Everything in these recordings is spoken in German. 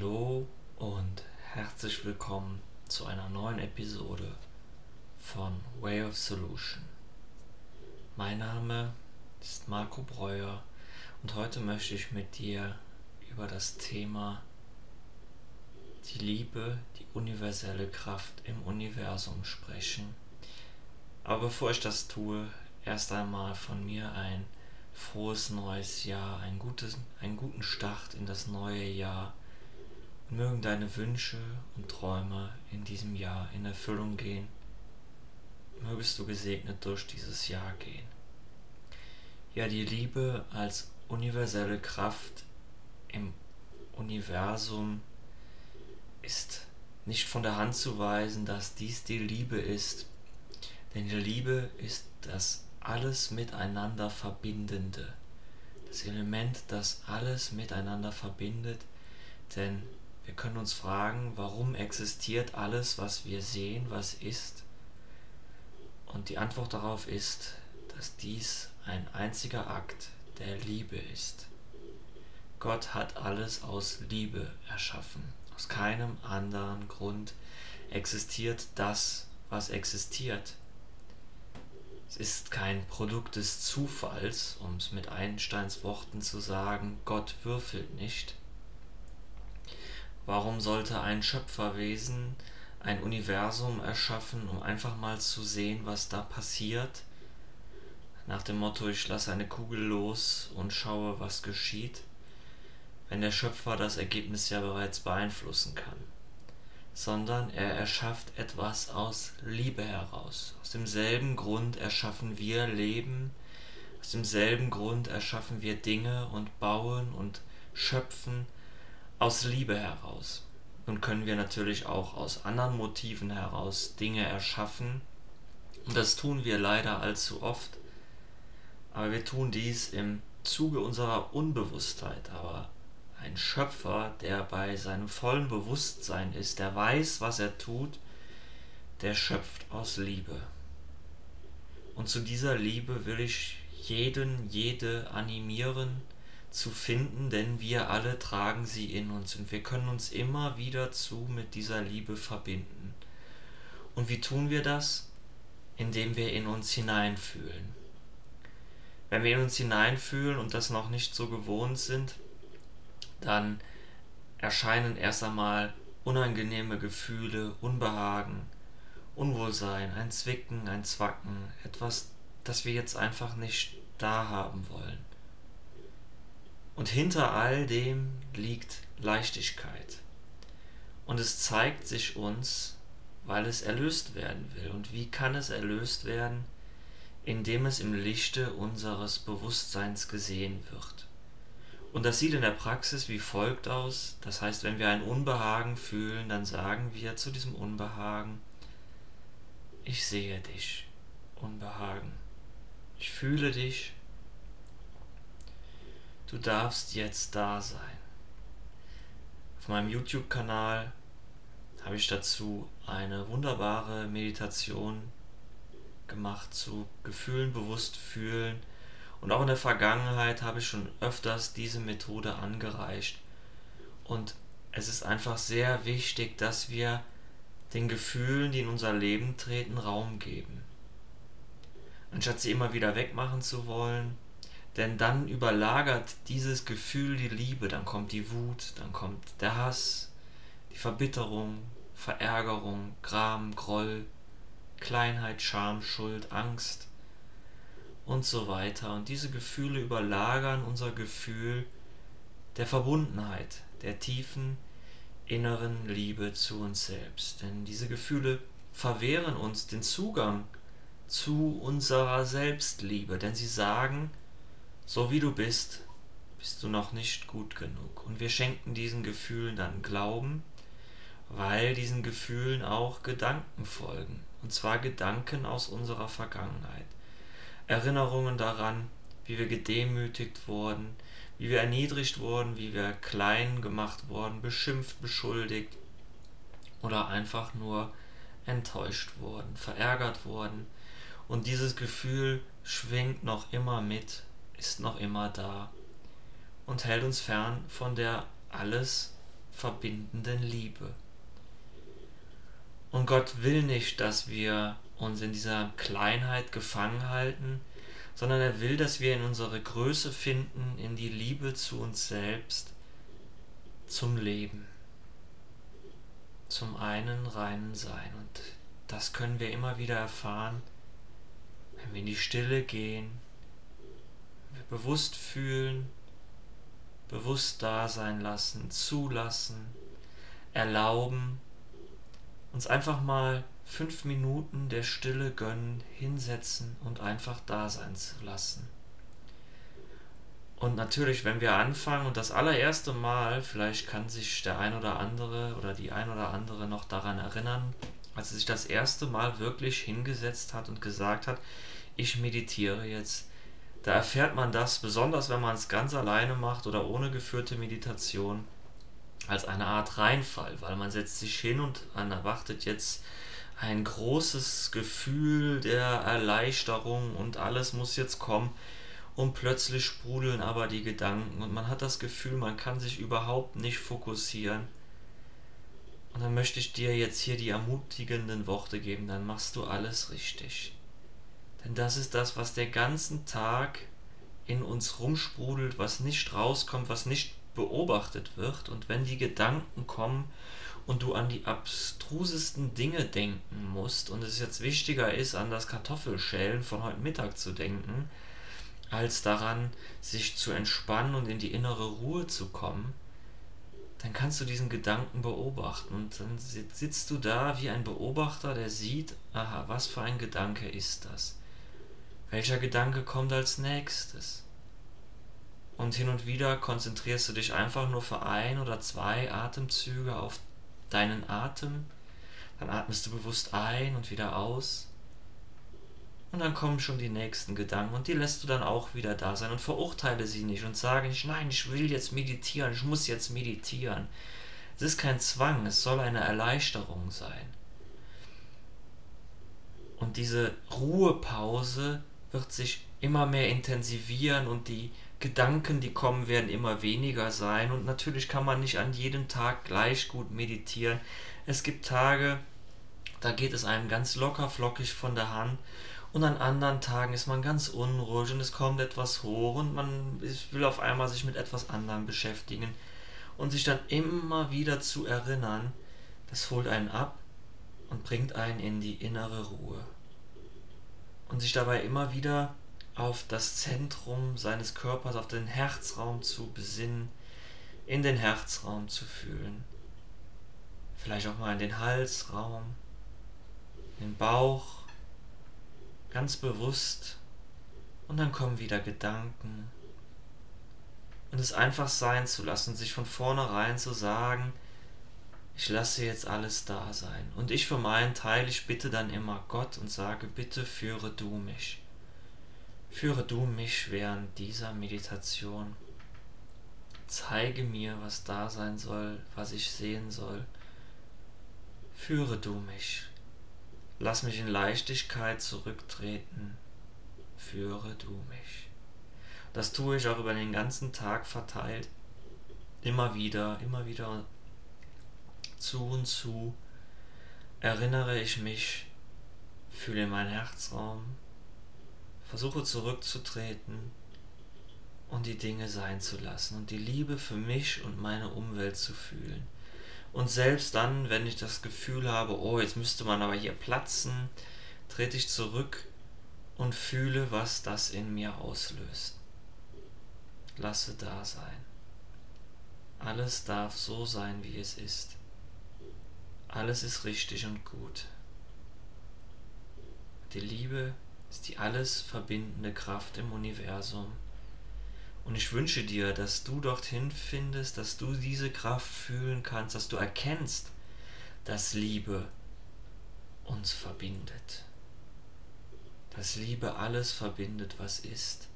Hallo und herzlich willkommen zu einer neuen Episode von Way of Solution. Mein Name ist Marco Breuer und heute möchte ich mit dir über das Thema die Liebe, die universelle Kraft im Universum sprechen. Aber bevor ich das tue, erst einmal von mir ein frohes neues Jahr, ein gutes, einen guten Start in das neue Jahr. Mögen deine Wünsche und Träume in diesem Jahr in Erfüllung gehen. Mögest du gesegnet durch dieses Jahr gehen. Ja, die Liebe als universelle Kraft im Universum ist nicht von der Hand zu weisen, dass dies die Liebe ist. Denn die Liebe ist das alles miteinander verbindende. Das Element, das alles miteinander verbindet. Denn wir können uns fragen, warum existiert alles, was wir sehen, was ist? Und die Antwort darauf ist, dass dies ein einziger Akt der Liebe ist. Gott hat alles aus Liebe erschaffen. Aus keinem anderen Grund existiert das, was existiert. Es ist kein Produkt des Zufalls, um es mit Einsteins Worten zu sagen, Gott würfelt nicht. Warum sollte ein Schöpferwesen ein Universum erschaffen, um einfach mal zu sehen, was da passiert? Nach dem Motto, ich lasse eine Kugel los und schaue, was geschieht, wenn der Schöpfer das Ergebnis ja bereits beeinflussen kann sondern er erschafft etwas aus Liebe heraus. Aus demselben Grund erschaffen wir Leben, aus demselben Grund erschaffen wir Dinge und bauen und schöpfen aus Liebe heraus. Nun können wir natürlich auch aus anderen Motiven heraus Dinge erschaffen, und das tun wir leider allzu oft, aber wir tun dies im Zuge unserer Unbewusstheit, aber ein Schöpfer, der bei seinem vollen Bewusstsein ist, der weiß, was er tut, der schöpft aus Liebe. Und zu dieser Liebe will ich jeden, jede animieren zu finden, denn wir alle tragen sie in uns und wir können uns immer wieder zu mit dieser Liebe verbinden. Und wie tun wir das? Indem wir in uns hineinfühlen. Wenn wir in uns hineinfühlen und das noch nicht so gewohnt sind, dann erscheinen erst einmal unangenehme Gefühle, Unbehagen, Unwohlsein, ein Zwicken, ein Zwacken, etwas, das wir jetzt einfach nicht da haben wollen. Und hinter all dem liegt Leichtigkeit. Und es zeigt sich uns, weil es erlöst werden will. Und wie kann es erlöst werden? Indem es im Lichte unseres Bewusstseins gesehen wird. Und das sieht in der Praxis wie folgt aus. Das heißt, wenn wir ein Unbehagen fühlen, dann sagen wir zu diesem Unbehagen, ich sehe dich, Unbehagen. Ich fühle dich. Du darfst jetzt da sein. Auf meinem YouTube-Kanal habe ich dazu eine wunderbare Meditation gemacht zu Gefühlen bewusst fühlen und auch in der Vergangenheit habe ich schon öfters diese Methode angereicht. Und es ist einfach sehr wichtig, dass wir den Gefühlen, die in unser Leben treten, Raum geben. Anstatt sie immer wieder wegmachen zu wollen, denn dann überlagert dieses Gefühl die Liebe, dann kommt die Wut, dann kommt der Hass, die Verbitterung, Verärgerung, Gram, Groll, Kleinheit, Scham, Schuld, Angst und so weiter. Und diese Gefühle überlagern unser Gefühl der Verbundenheit, der tiefen inneren Liebe zu uns selbst. Denn diese Gefühle verwehren uns den Zugang zu unserer Selbstliebe, denn sie sagen, so wie du bist, bist du noch nicht gut genug. Und wir schenken diesen Gefühlen dann Glauben, weil diesen Gefühlen auch Gedanken folgen. Und zwar Gedanken aus unserer Vergangenheit. Erinnerungen daran, wie wir gedemütigt wurden, wie wir erniedrigt wurden, wie wir klein gemacht wurden, beschimpft, beschuldigt oder einfach nur enttäuscht wurden, verärgert wurden. Und dieses Gefühl schwingt noch immer mit, ist noch immer da und hält uns fern von der alles verbindenden Liebe. Und Gott will nicht, dass wir uns in dieser Kleinheit gefangen halten, sondern er will, dass wir in unsere Größe finden, in die Liebe zu uns selbst, zum Leben, zum einen reinen Sein. Und das können wir immer wieder erfahren, wenn wir in die Stille gehen, bewusst fühlen, bewusst da sein lassen, zulassen, erlauben, uns einfach mal fünf Minuten der Stille gönnen, hinsetzen und einfach da sein zu lassen. Und natürlich, wenn wir anfangen und das allererste Mal, vielleicht kann sich der ein oder andere oder die ein oder andere noch daran erinnern, als sie sich das erste Mal wirklich hingesetzt hat und gesagt hat, ich meditiere jetzt. Da erfährt man das, besonders wenn man es ganz alleine macht oder ohne geführte Meditation, als eine Art Reinfall, weil man setzt sich hin und erwartet jetzt ein großes Gefühl der Erleichterung und alles muss jetzt kommen und plötzlich sprudeln aber die Gedanken und man hat das Gefühl, man kann sich überhaupt nicht fokussieren. Und dann möchte ich dir jetzt hier die ermutigenden Worte geben, dann machst du alles richtig. Denn das ist das, was der ganzen Tag in uns rumsprudelt, was nicht rauskommt, was nicht beobachtet wird. Und wenn die Gedanken kommen und du an die abstrusesten Dinge denken musst und es jetzt wichtiger ist, an das Kartoffelschälen von heute Mittag zu denken, als daran, sich zu entspannen und in die innere Ruhe zu kommen, dann kannst du diesen Gedanken beobachten und dann sitzt du da wie ein Beobachter, der sieht, aha, was für ein Gedanke ist das? Welcher Gedanke kommt als nächstes? Und hin und wieder konzentrierst du dich einfach nur für ein oder zwei Atemzüge auf deinen Atem. Dann atmest du bewusst ein und wieder aus. Und dann kommen schon die nächsten Gedanken und die lässt du dann auch wieder da sein und verurteile sie nicht und sage nicht, nein, ich will jetzt meditieren, ich muss jetzt meditieren. Es ist kein Zwang, es soll eine Erleichterung sein. Und diese Ruhepause wird sich immer mehr intensivieren und die Gedanken, die kommen, werden immer weniger sein. Und natürlich kann man nicht an jedem Tag gleich gut meditieren. Es gibt Tage, da geht es einem ganz locker flockig von der Hand. Und an anderen Tagen ist man ganz unruhig und es kommt etwas hoch und man will auf einmal sich mit etwas anderem beschäftigen. Und sich dann immer wieder zu erinnern, das holt einen ab und bringt einen in die innere Ruhe. Und sich dabei immer wieder auf das Zentrum seines Körpers, auf den Herzraum zu besinnen, in den Herzraum zu fühlen. Vielleicht auch mal in den Halsraum, den Bauch, ganz bewusst. Und dann kommen wieder Gedanken. Und es einfach sein zu lassen, sich von vornherein zu sagen, lasse jetzt alles da sein. Und ich für meinen Teil, ich bitte dann immer Gott und sage, bitte führe du mich. Führe du mich während dieser Meditation. Zeige mir, was da sein soll, was ich sehen soll. Führe du mich. Lass mich in Leichtigkeit zurücktreten. Führe du mich. Das tue ich auch über den ganzen Tag verteilt. Immer wieder, immer wieder zu und zu erinnere ich mich, fühle meinen Herzraum, versuche zurückzutreten und die Dinge sein zu lassen und die Liebe für mich und meine Umwelt zu fühlen. Und selbst dann, wenn ich das Gefühl habe, oh, jetzt müsste man aber hier platzen, trete ich zurück und fühle, was das in mir auslöst. Lasse da sein. Alles darf so sein, wie es ist. Alles ist richtig und gut. Die Liebe ist die alles verbindende Kraft im Universum. Und ich wünsche dir, dass du dorthin findest, dass du diese Kraft fühlen kannst, dass du erkennst, dass Liebe uns verbindet. Dass Liebe alles verbindet, was ist.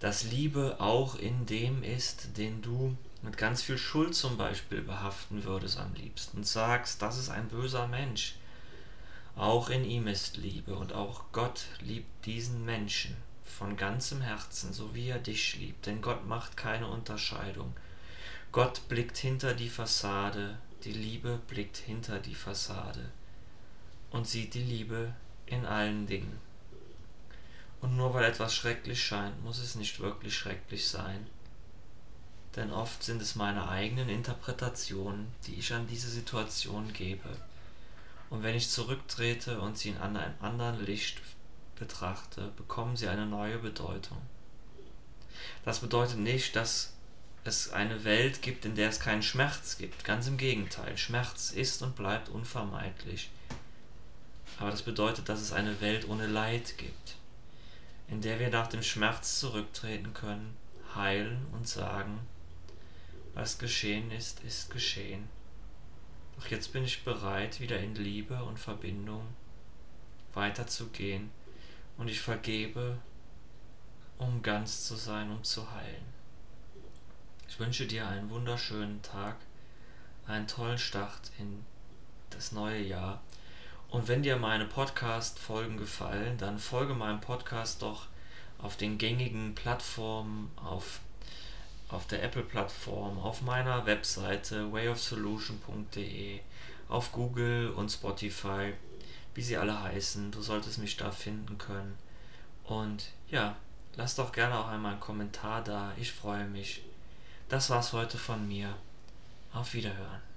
Dass Liebe auch in dem ist, den du mit ganz viel Schuld zum Beispiel behaften würdest am liebsten und sagst, das ist ein böser Mensch. Auch in ihm ist Liebe und auch Gott liebt diesen Menschen von ganzem Herzen, so wie er dich liebt, denn Gott macht keine Unterscheidung. Gott blickt hinter die Fassade, die Liebe blickt hinter die Fassade und sieht die Liebe in allen Dingen. Und nur weil etwas schrecklich scheint, muss es nicht wirklich schrecklich sein. Denn oft sind es meine eigenen Interpretationen, die ich an diese Situation gebe. Und wenn ich zurücktrete und sie in einem anderen Licht betrachte, bekommen sie eine neue Bedeutung. Das bedeutet nicht, dass es eine Welt gibt, in der es keinen Schmerz gibt. Ganz im Gegenteil, Schmerz ist und bleibt unvermeidlich. Aber das bedeutet, dass es eine Welt ohne Leid gibt, in der wir nach dem Schmerz zurücktreten können, heilen und sagen, was geschehen ist, ist geschehen. Doch jetzt bin ich bereit, wieder in Liebe und Verbindung weiterzugehen und ich vergebe, um ganz zu sein, um zu heilen. Ich wünsche dir einen wunderschönen Tag, einen tollen Start in das neue Jahr. Und wenn dir meine Podcast-Folgen gefallen, dann folge meinem Podcast doch auf den gängigen Plattformen, auf, auf der Apple-Plattform, auf meiner Webseite wayofsolution.de, auf Google und Spotify, wie sie alle heißen. Du solltest mich da finden können. Und ja, lass doch gerne auch einmal einen Kommentar da. Ich freue mich. Das war's heute von mir. Auf Wiederhören.